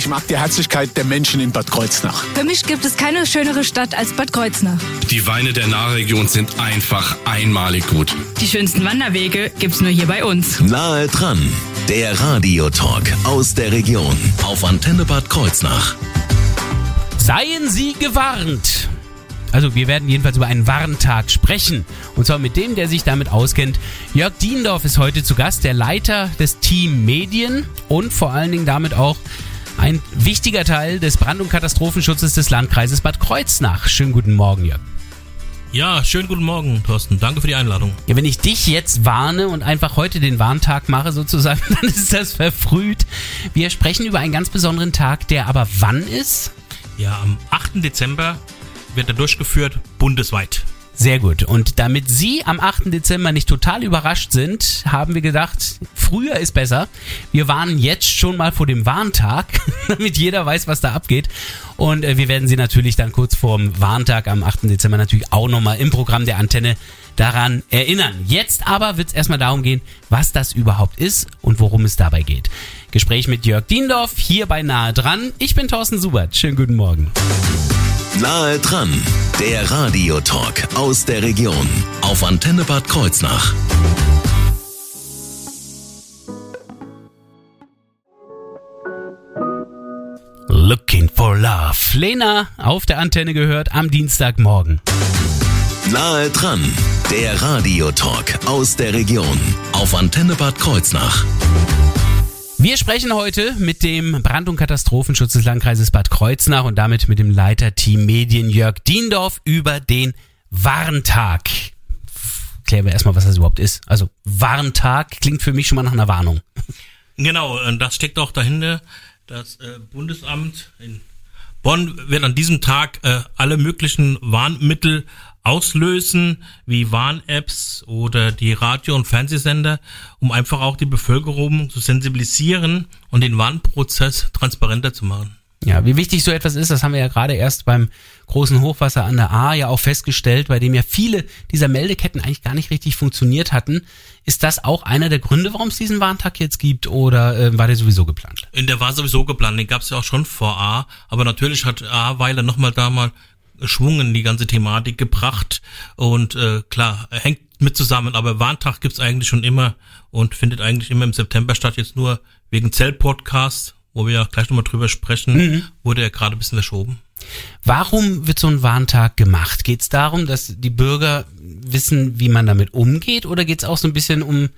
Ich mag die Herzlichkeit der Menschen in Bad Kreuznach. Für mich gibt es keine schönere Stadt als Bad Kreuznach. Die Weine der Nahregion sind einfach einmalig gut. Die schönsten Wanderwege gibt's nur hier bei uns. Nahe dran, der Radiotalk aus der Region auf Antenne Bad Kreuznach. Seien Sie gewarnt! Also wir werden jedenfalls über einen Warntag sprechen. Und zwar mit dem, der sich damit auskennt. Jörg Diendorf ist heute zu Gast, der Leiter des Team Medien und vor allen Dingen damit auch ein wichtiger Teil des Brand- und Katastrophenschutzes des Landkreises Bad Kreuznach. Schönen guten Morgen, Jörg. Ja, schönen guten Morgen, Thorsten. Danke für die Einladung. Ja, wenn ich dich jetzt warne und einfach heute den Warntag mache sozusagen, dann ist das verfrüht. Wir sprechen über einen ganz besonderen Tag, der aber wann ist? Ja, am 8. Dezember wird er durchgeführt, bundesweit. Sehr gut. Und damit Sie am 8. Dezember nicht total überrascht sind, haben wir gedacht, früher ist besser. Wir warnen jetzt schon mal vor dem Warntag, damit jeder weiß, was da abgeht. Und äh, wir werden Sie natürlich dann kurz vorm Warntag am 8. Dezember natürlich auch nochmal im Programm der Antenne daran erinnern. Jetzt aber wird es erstmal darum gehen, was das überhaupt ist und worum es dabei geht. Gespräch mit Jörg Diendorf, hier bei Nahe dran. Ich bin Thorsten Subert. Schönen guten Morgen. Nahe dran, der Radiotalk aus der Region auf Antenne Bad Kreuznach. Looking for Love. Lena auf der Antenne gehört am Dienstagmorgen. Nahe dran, der Radiotalk aus der Region auf Antenne Bad Kreuznach. Wir sprechen heute mit dem Brand- und Katastrophenschutz des Landkreises Bad Kreuznach und damit mit dem Leiter Team Medien Jörg Diendorf über den Warntag. Klären wir erstmal, was das überhaupt ist. Also Warntag klingt für mich schon mal nach einer Warnung. Genau, und das steckt auch dahinter. Das äh, Bundesamt in Bonn wird an diesem Tag äh, alle möglichen Warnmittel auslösen, wie Warn-Apps oder die Radio- und Fernsehsender, um einfach auch die Bevölkerung zu sensibilisieren und den Warnprozess transparenter zu machen. Ja, wie wichtig so etwas ist, das haben wir ja gerade erst beim großen Hochwasser an der A ja auch festgestellt, bei dem ja viele dieser Meldeketten eigentlich gar nicht richtig funktioniert hatten. Ist das auch einer der Gründe, warum es diesen Warntag jetzt gibt oder äh, war der sowieso geplant? In der war sowieso geplant, den gab es ja auch schon vor A, aber natürlich hat A Weiler nochmal da mal Schwung in die ganze Thematik gebracht und äh, klar, hängt mit zusammen, aber Warntag gibt's eigentlich schon immer und findet eigentlich immer im September statt, jetzt nur wegen Zell-Podcast, wo wir ja gleich nochmal drüber sprechen, mhm. wurde er gerade ein bisschen verschoben. Warum wird so ein Warntag gemacht? Geht es darum, dass die Bürger wissen, wie man damit umgeht, oder geht es auch so ein bisschen um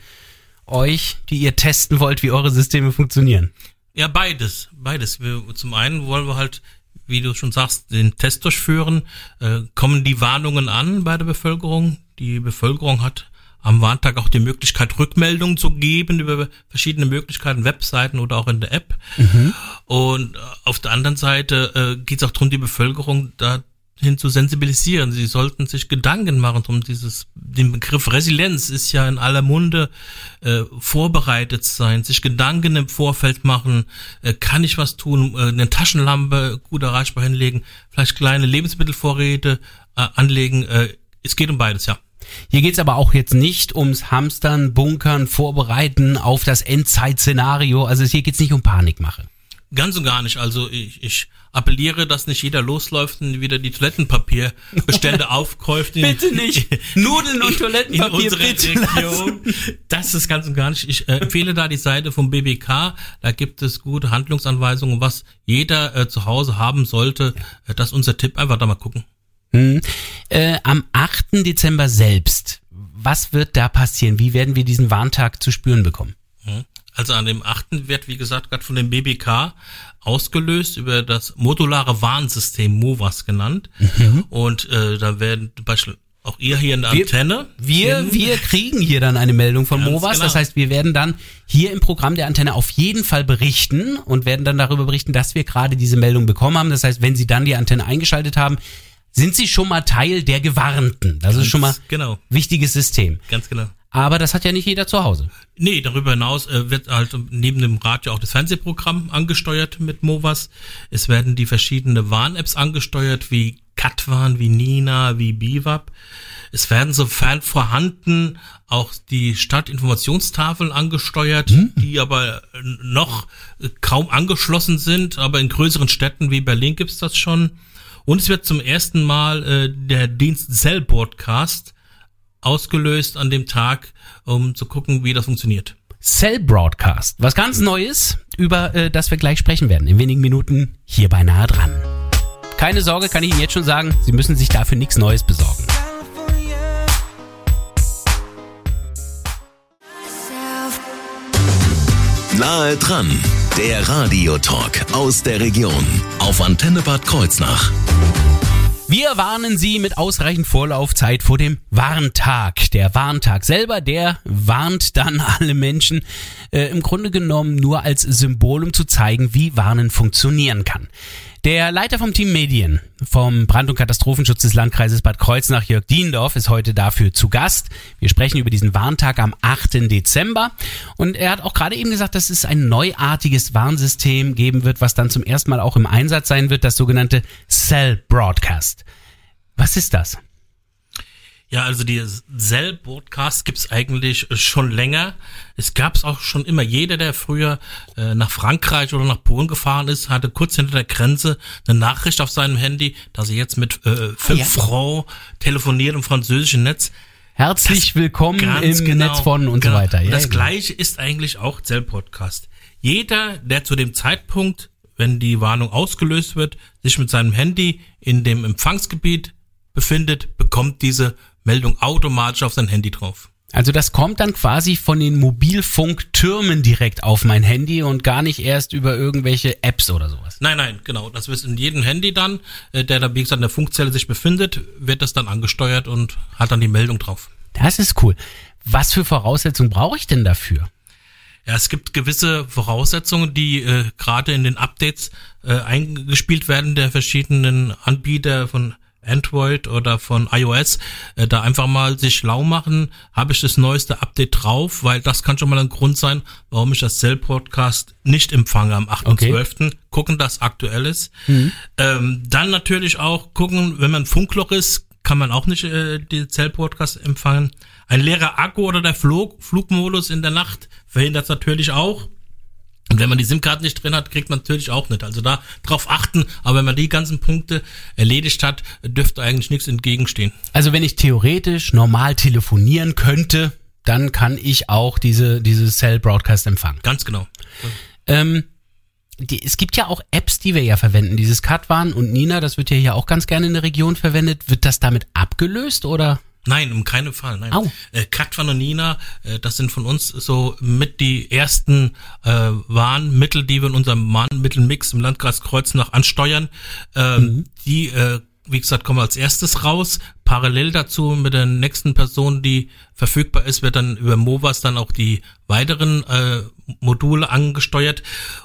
euch, die ihr testen wollt, wie eure Systeme funktionieren? Ja, beides, beides. Wir, zum einen wollen wir halt, wie du schon sagst, den Test durchführen. Äh, kommen die Warnungen an bei der Bevölkerung? Die Bevölkerung hat am Warntag auch die Möglichkeit, Rückmeldungen zu geben über verschiedene Möglichkeiten, Webseiten oder auch in der App. Mhm. Und auf der anderen Seite äh, geht es auch darum, die Bevölkerung dahin zu sensibilisieren. Sie sollten sich Gedanken machen um dieses, den Begriff Resilienz ist ja in aller Munde äh, vorbereitet sein, sich Gedanken im Vorfeld machen, äh, kann ich was tun, äh, eine Taschenlampe gut erreichbar hinlegen, vielleicht kleine Lebensmittelvorräte äh, anlegen. Äh, es geht um beides, ja. Hier geht's aber auch jetzt nicht ums Hamstern, Bunkern, Vorbereiten auf das Endzeitszenario. Also hier geht's nicht um Panikmache. Ganz und gar nicht. Also ich, ich appelliere, dass nicht jeder losläuft und wieder die Toilettenpapierbestände aufkäuft. In, bitte nicht. Nudeln und Toilettenpapier in bitte Region. Das ist ganz und gar nicht. Ich äh, empfehle da die Seite vom BBK. Da gibt es gute Handlungsanweisungen, was jeder äh, zu Hause haben sollte. Äh, das ist unser Tipp. Einfach da mal gucken. Hm. Äh, am 8. Dezember selbst, was wird da passieren? Wie werden wir diesen Warntag zu spüren bekommen? Also an dem 8. wird, wie gesagt, gerade von dem BBK ausgelöst über das modulare Warnsystem MOVAS genannt. Mhm. Und äh, da werden beispielsweise auch ihr hier in der Antenne. Wir, wir kriegen hier dann eine Meldung von MOVAS. Genau. Das heißt, wir werden dann hier im Programm der Antenne auf jeden Fall berichten und werden dann darüber berichten, dass wir gerade diese Meldung bekommen haben. Das heißt, wenn Sie dann die Antenne eingeschaltet haben, sind Sie schon mal Teil der Gewarnten. Das Ganz ist schon mal genau. wichtiges System. Ganz genau. Aber das hat ja nicht jeder zu Hause. Nee, darüber hinaus äh, wird halt neben dem Radio auch das Fernsehprogramm angesteuert mit Movas. Es werden die verschiedenen Warn-Apps angesteuert, wie Katwan, wie Nina, wie Biwab. Es werden sofern vorhanden auch die Stadtinformationstafeln angesteuert, Hm. die aber noch kaum angeschlossen sind, aber in größeren Städten wie Berlin gibt's das schon. Und es wird zum ersten Mal äh, der Dienst Cell Broadcast ausgelöst an dem Tag, um zu gucken, wie das funktioniert. Cell Broadcast, was ganz Neues, über äh, das wir gleich sprechen werden, in wenigen Minuten hier bei nahe dran. Keine Sorge, kann ich Ihnen jetzt schon sagen, Sie müssen sich dafür nichts Neues besorgen. Nahe dran, der Radiotalk aus der Region auf Antenne Bad Kreuznach. Wir warnen Sie mit ausreichend Vorlaufzeit vor dem Warntag. Der Warntag selber, der warnt dann alle Menschen äh, im Grunde genommen nur als Symbol, um zu zeigen, wie Warnen funktionieren kann. Der Leiter vom Team Medien vom Brand- und Katastrophenschutz des Landkreises Bad Kreuznach, Jörg Diendorf, ist heute dafür zu Gast. Wir sprechen über diesen Warntag am 8. Dezember. Und er hat auch gerade eben gesagt, dass es ein neuartiges Warnsystem geben wird, was dann zum ersten Mal auch im Einsatz sein wird, das sogenannte Cell Broadcast. Was ist das? Ja, also die Cell-Broadcast gibt's eigentlich schon länger. Es gab's auch schon immer. Jeder, der früher äh, nach Frankreich oder nach Polen gefahren ist, hatte kurz hinter der Grenze eine Nachricht auf seinem Handy, dass er jetzt mit äh, 5 ja. Francs telefoniert im französischen Netz. Herzlich willkommen Ganz im genau. Netz von und Genau. so weiter. Und das Ja, genau. gleiche ist eigentlich auch Zell-Podcast. Jeder, der zu dem Zeitpunkt, wenn die Warnung ausgelöst wird, sich mit seinem Handy in dem Empfangsgebiet befindet, bekommt diese Meldung automatisch auf sein Handy drauf. Also das kommt dann quasi von den Mobilfunktürmen direkt auf mein Handy und gar nicht erst über irgendwelche Apps oder sowas. Nein, nein, genau. Das wird in jedem Handy dann, äh, der da wie gesagt in der Funkzelle sich befindet, wird das dann angesteuert und hat dann die Meldung drauf. Das ist cool. Was für Voraussetzungen brauche ich denn dafür? Ja, es gibt gewisse Voraussetzungen, die äh, gerade in den Updates äh, eingespielt werden der verschiedenen Anbieter von Android oder von iOS, äh, da einfach mal sich schlau machen, habe ich das neueste Update drauf, weil das kann schon mal ein Grund sein, warum ich das Cell-Podcast nicht empfange am 8.12. Gucken, dass aktuell ist. Ähm, dann natürlich auch gucken, wenn man Funkloch ist, kann man auch nicht äh, die Cell-Podcast empfangen. Ein leerer Akku oder der Flug, Flugmodus in der Nacht verhindert es natürlich auch. Und wenn man die SIM-Karte nicht drin hat, kriegt man natürlich auch nicht. Also da drauf achten. Aber wenn man die ganzen Punkte erledigt hat, dürfte eigentlich nichts entgegenstehen. Also wenn ich theoretisch normal telefonieren könnte, dann kann ich auch diese, diese Cell Broadcast empfangen. Ganz genau. Ähm, die, es gibt ja auch Apps, die wir ja verwenden. Dieses Katwan und Nina, das wird ja hier auch ganz gerne in der Region verwendet. Wird das damit abgelöst oder? Nein, um keinen Fall. Nein. Au. Äh, Katwan und Nina, äh, das sind von uns so mit die ersten äh, Warnmittel, die wir in unserem Warnmittelmix im Landkreis Kreuznach ansteuern. Ähm, Die, äh, wie gesagt, kommen als erstes raus. Parallel dazu mit der nächsten Person, die verfügbar ist, wird dann über Movas dann auch die weiteren äh, Module angesteuert.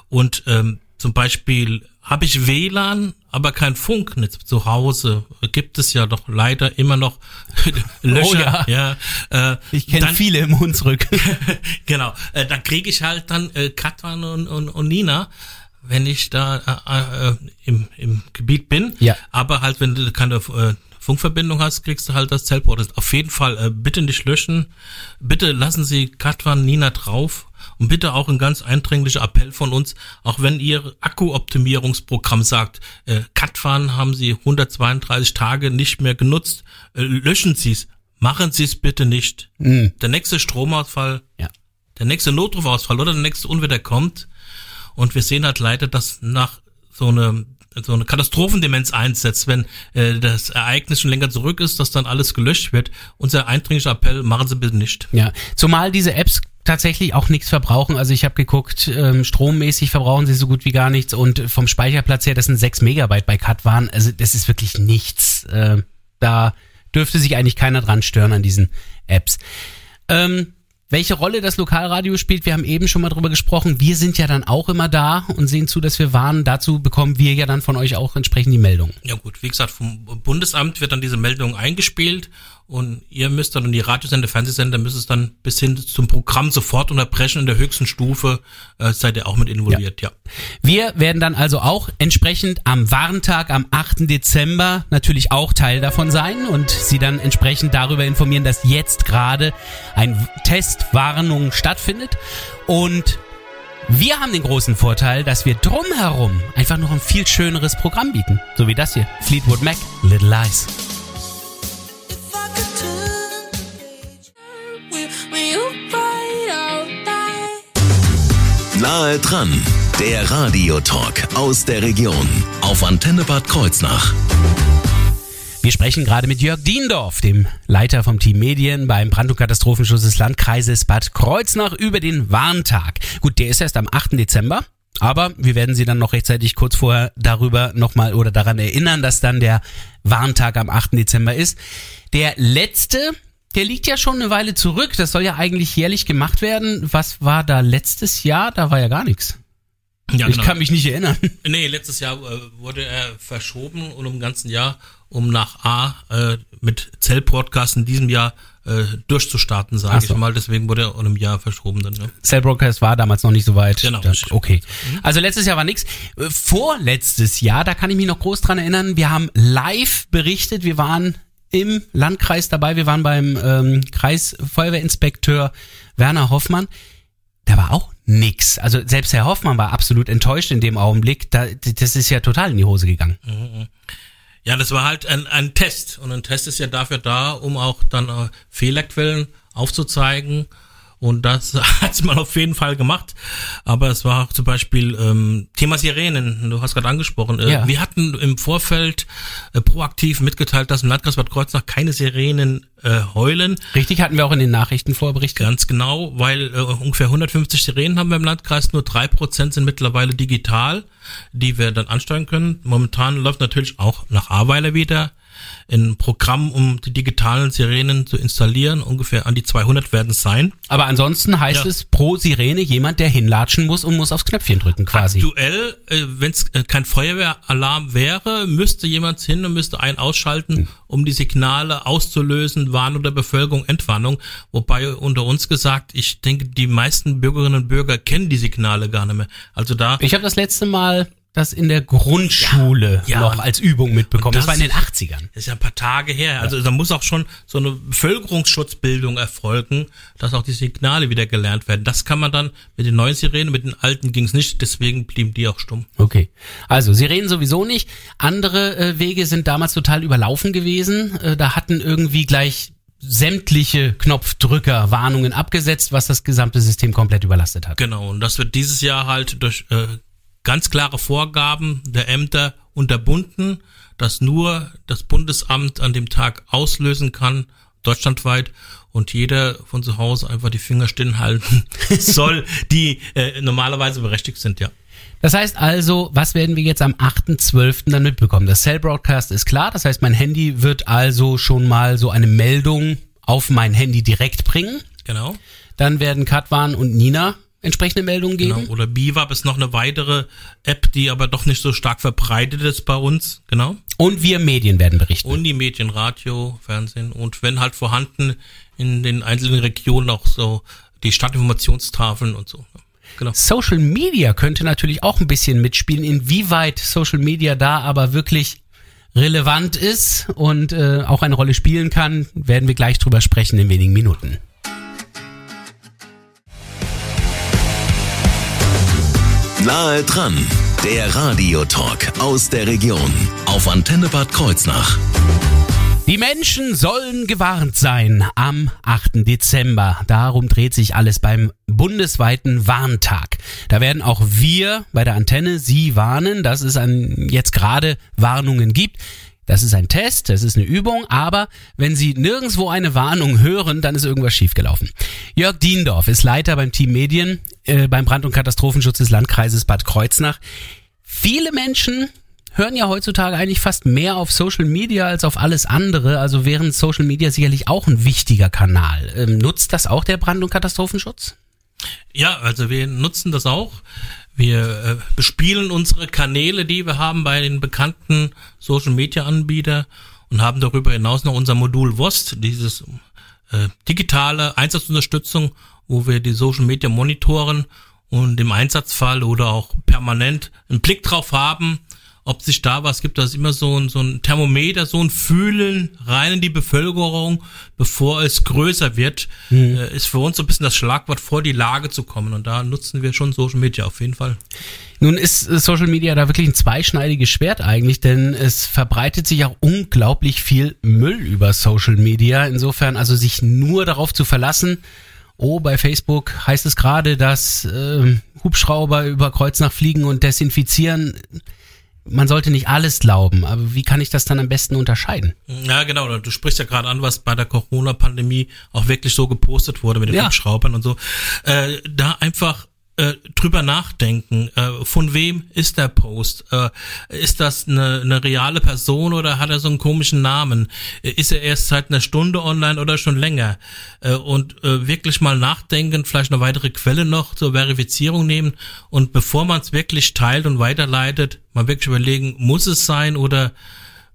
Und ähm, zum Beispiel habe ich WLAN, aber kein Funknetz zu Hause. Gibt es ja doch leider immer noch Löcher. Oh ja. ja äh, Ich kenne dann- viele im Hunsrück. genau. Äh, da kriege ich halt dann äh, Katwan und, und, und Nina, wenn ich da äh, äh, im, im Gebiet bin. Ja. Aber halt, wenn du keine äh, Funkverbindung hast, kriegst du halt das Zellport. Auf jeden Fall äh, bitte nicht löschen. Bitte lassen Sie Katwan, Nina drauf. Und bitte auch ein ganz eindringlicher Appell von uns, auch wenn Ihr Akkuoptimierungsprogramm sagt, äh, Katwan haben Sie 132 Tage nicht mehr genutzt, äh, löschen Sie es. Machen Sie es bitte nicht. Der nächste Stromausfall Ja. der nächste Notrufausfall oder der nächste Unwetter kommt und wir sehen halt leider, dass nach so eine so eine Katastrophendemenz einsetzt, wenn äh, das Ereignis schon länger zurück ist, dass dann alles gelöscht wird. Unser eindringlicher Appell, machen Sie bitte nicht. Ja, zumal diese Apps tatsächlich auch nichts verbrauchen. Also ich habe geguckt, ähm, strommäßig verbrauchen sie so gut wie gar nichts und vom Speicherplatz her, das sind 6 Megabyte bei Katwan. Also das ist wirklich nichts. Äh, da dürfte sich eigentlich keiner dran stören an diesen Apps. Ähm, welche Rolle das Lokalradio spielt, wir haben eben schon mal drüber gesprochen. Wir sind ja dann auch immer da und sehen zu, dass wir warnen. Dazu bekommen wir ja dann von euch auch entsprechend die Meldung. Ja gut, wie gesagt, vom Bundesamt wird dann diese Meldung eingespielt Und ihr müsst dann, und die Radiosender, Fernsehsender müsst es dann bis hin zum Programm sofort unterbrechen in der höchsten Stufe, äh, seid ihr auch mit involviert, ja. Wir werden dann also auch entsprechend am Warntag am 8. Dezember natürlich auch Teil davon sein und Sie dann entsprechend darüber informieren, dass jetzt gerade ein Testwarnung stattfindet. Und wir haben den großen Vorteil, dass wir drumherum einfach noch ein viel schöneres Programm bieten. So wie das hier. Fleetwood Mac, Little Lies. Nahe dran, der Radiotalk aus der Region auf Antenne Bad Kreuznach. Wir sprechen gerade mit Jörg Diendorf, dem Leiter vom Team Medien beim Brand- und Katastrophenschutz des Landkreises Bad Kreuznach über den Warntag. Gut, der ist erst am 8. Dezember. Aber wir werden Sie dann noch rechtzeitig kurz vorher darüber nochmal oder daran erinnern, dass dann der Warntag am 8. Dezember ist. Der letzte, der liegt ja schon eine Weile zurück. Das soll ja eigentlich jährlich gemacht werden. Was war da letztes Jahr? Da war ja gar nichts. ja Ich kann mich nicht erinnern. Nee, letztes Jahr äh, wurde er verschoben und im ganzen Jahr, um nach A äh, mit Zell-Podcast in diesem Jahr äh, durchzustarten, sage so. ich mal. Deswegen wurde er um ein Jahr verschoben dann. Ne? Cell Broadcast war damals noch nicht so weit. Genau, Das, okay. Also letztes Jahr war nix. Äh, Vorletztes Jahr, da kann ich mich noch groß dran erinnern, wir haben live berichtet, wir waren im Landkreis dabei, wir waren beim ähm, Kreisfeuerwehrinspekteur Werner Hoffmann. Da war auch nix. Also selbst Herr Hoffmann war absolut enttäuscht in dem Augenblick. Da, das ist ja total in die Hose gegangen. Ja, das war halt ein, ein Test. Und ein Test ist ja dafür da, um auch dann äh, Fehlerquellen aufzuzeigen. Und das hat man auf jeden Fall gemacht. Aber es war auch zum Beispiel ähm, Thema Sirenen. Du hast gerade angesprochen. Äh, Ja. Wir hatten im Vorfeld äh, proaktiv mitgeteilt, dass im Landkreis Bad Kreuznach keine Sirenen äh, heulen. Richtig hatten wir auch in den Nachrichten vorberichtet. Ganz genau, weil äh, ungefähr 150 Sirenen haben wir im Landkreis, nur drei Prozent sind mittlerweile digital, die wir dann ansteuern können. Momentan läuft natürlich auch nach Aweiler wieder ein Programm, um die digitalen Sirenen zu installieren. Ungefähr an die 200 werden es sein. Aber ansonsten heißt Ja. es pro Sirene jemand, der hinlatschen muss und muss aufs Knöpfchen drücken quasi. Aktuell, äh, wenn es äh, kein Feuerwehralarm wäre, müsste jemand hin und müsste einen ausschalten, um die Signale auszulösen, Warnung der Bevölkerung, Entwarnung. Wobei unter uns gesagt, ich denke, die meisten Bürgerinnen und Bürger kennen die Signale gar nicht mehr. Also da Ich habe das letzte Mal das in der Grundschule Ja, ja. noch als Übung mitbekommen. Das, das- war in den 80ern. Das ist ja ein paar Tage her. Also da muss auch schon so eine Bevölkerungsschutzbildung erfolgen, dass auch die Signale wieder gelernt werden. Das kann man dann mit den neuen Sirenen, mit den alten ging es nicht, deswegen blieben die auch stumm. Okay. Also, Sirenen sowieso nicht. Andere äh, Wege sind damals total überlaufen gewesen. Äh, da hatten irgendwie gleich sämtliche Knopfdrücker Warnungen abgesetzt, was das gesamte System komplett überlastet hat. Genau, und das wird dieses Jahr halt durch äh, ganz klare Vorgaben der Ämter unterbunden, dass nur das Bundesamt an dem Tag auslösen kann, deutschlandweit, und jeder von zu Hause einfach die Finger stillhalten soll, die äh, normalerweise berechtigt sind, ja. Das heißt also, was werden wir jetzt am 8.12. dann mitbekommen? Das Cell Broadcast ist klar, das heißt, mein Handy wird also schon mal so eine Meldung auf mein Handy direkt bringen. Genau. Dann werden Katwan und Nina entsprechende Meldungen geben. Genau. Oder Biwab ist noch eine weitere App, die aber doch nicht so stark verbreitet ist bei uns. Genau. Und wir Medien werden berichten. Und die Medien, Radio, Fernsehen und wenn halt vorhanden in den einzelnen Regionen auch so die Stadtinformationstafeln und so. Genau. Social Media könnte natürlich auch ein bisschen mitspielen, inwieweit Social Media da aber wirklich relevant ist und äh, auch eine Rolle spielen kann, werden wir gleich drüber sprechen in wenigen Minuten. Nahe dran, der Radiotalk aus der Region auf Antenne Bad Kreuznach. Die Menschen sollen gewarnt sein am 8. Dezember. Darum dreht sich alles beim bundesweiten Warntag. Da werden auch wir bei der Antenne Sie warnen, dass es an jetzt gerade Warnungen gibt. Das ist ein Test, das ist eine Übung, aber wenn Sie nirgendwo eine Warnung hören, dann ist irgendwas schiefgelaufen. Jörg Diendorf ist Leiter beim Team Medien äh, beim Brand- und Katastrophenschutz des Landkreises Bad Kreuznach. Viele Menschen hören ja heutzutage eigentlich fast mehr auf Social Media als auf alles andere. Also wären Social Media sicherlich auch ein wichtiger Kanal. Ähm, nutzt das auch der Brand- und Katastrophenschutz? Ja, also wir nutzen das auch. Wir äh, bespielen unsere Kanäle, die wir haben bei den bekannten Social Media Anbieter und haben darüber hinaus noch unser Modul WOST, dieses äh, digitale Einsatzunterstützung, wo wir die Social Media monitoren und im Einsatzfall oder auch permanent einen Blick drauf haben, ob sich da was gibt. Das ist immer so ein, so ein Thermometer, so ein Fühlen rein in die Bevölkerung, bevor es größer wird, äh, ist für uns so ein bisschen das Schlagwort vor die Lage zu kommen. Und da nutzen wir schon Social Media auf jeden Fall. Nun ist äh, Social Media da wirklich ein zweischneidiges Schwert eigentlich, denn es verbreitet sich auch unglaublich viel Müll über Social Media. Insofern also sich nur darauf zu verlassen, oh, bei Facebook heißt es gerade, dass äh, Hubschrauber über Kreuznach fliegen und desinfizieren. Man sollte nicht alles glauben, aber wie kann ich das dann am besten unterscheiden? Ja, genau. Du sprichst ja gerade an, was bei der Corona-Pandemie auch wirklich so gepostet wurde mit den Ja. Hubschraubern und so. Äh, da einfach äh, drüber nachdenken. Äh, von wem ist der Post? Äh, ist das eine, eine reale Person oder hat er so einen komischen Namen? Ist er erst seit einer Stunde online oder schon länger? Äh, und äh, wirklich mal nachdenken, vielleicht eine weitere Quelle noch zur Verifizierung nehmen und bevor man es wirklich teilt und weiterleitet, mal wirklich überlegen, muss es sein oder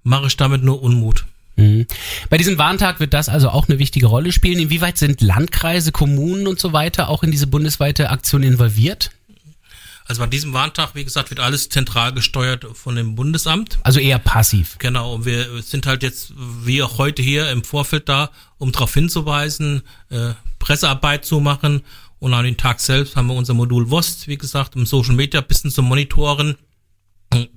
mache ich damit nur Unmut? Mhm. Bei diesem Warntag wird das also auch eine wichtige Rolle spielen. Inwieweit sind Landkreise, Kommunen und so weiter auch in diese bundesweite Aktion involviert? Also bei diesem Warntag, wie gesagt, wird alles zentral gesteuert von dem Bundesamt. Also eher passiv. Genau, und wir sind halt jetzt, wie auch heute hier im Vorfeld da, um darauf hinzuweisen, äh, Pressearbeit zu machen. Und an den Tag selbst haben wir unser Modul WOST, wie gesagt, um Social Media ein bisschen zu monitoren.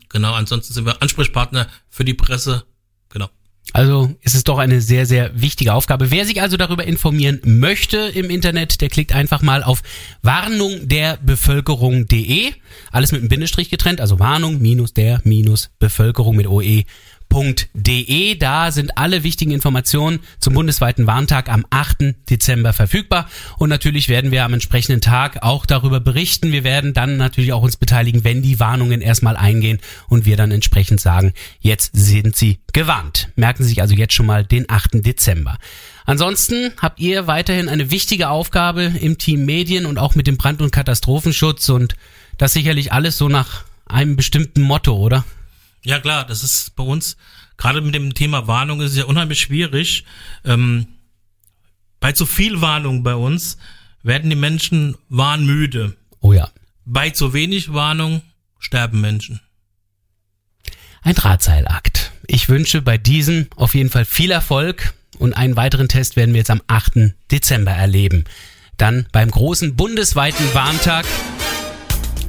Genau, ansonsten sind wir Ansprechpartner für die Presse. Genau. Also ist es doch eine sehr, sehr wichtige Aufgabe. Wer sich also darüber informieren möchte im Internet, der klickt einfach mal auf warnungderbevölkerung.de. Alles mit einem Bindestrich getrennt, also Warnung minus der minus Bevölkerung mit OE. .de. Da sind alle wichtigen Informationen zum bundesweiten Warntag am 8. Dezember verfügbar. Und natürlich werden wir am entsprechenden Tag auch darüber berichten. Wir werden dann natürlich auch uns beteiligen, wenn die Warnungen erstmal eingehen und wir dann entsprechend sagen, jetzt sind Sie gewarnt. Merken Sie sich also jetzt schon mal den 8. Dezember. Ansonsten habt ihr weiterhin eine wichtige Aufgabe im Team Medien und auch mit dem Brand- und Katastrophenschutz und das sicherlich alles so nach einem bestimmten Motto, oder? Ja klar, das ist bei uns, gerade mit dem Thema Warnung ist es ja unheimlich schwierig. Ähm, bei zu viel Warnung bei uns werden die Menschen warnmüde. Oh ja. Bei zu wenig Warnung sterben Menschen. Ein Drahtseilakt. Ich wünsche bei diesem auf jeden Fall viel Erfolg und einen weiteren Test werden wir jetzt am 8. Dezember erleben. Dann beim großen bundesweiten Warntag,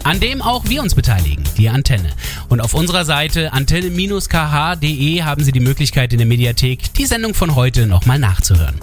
an dem auch wir uns beteiligen, die Antenne. Und auf unserer Seite antenne-kh.de haben Sie die Möglichkeit in der Mediathek die Sendung von heute nochmal nachzuhören.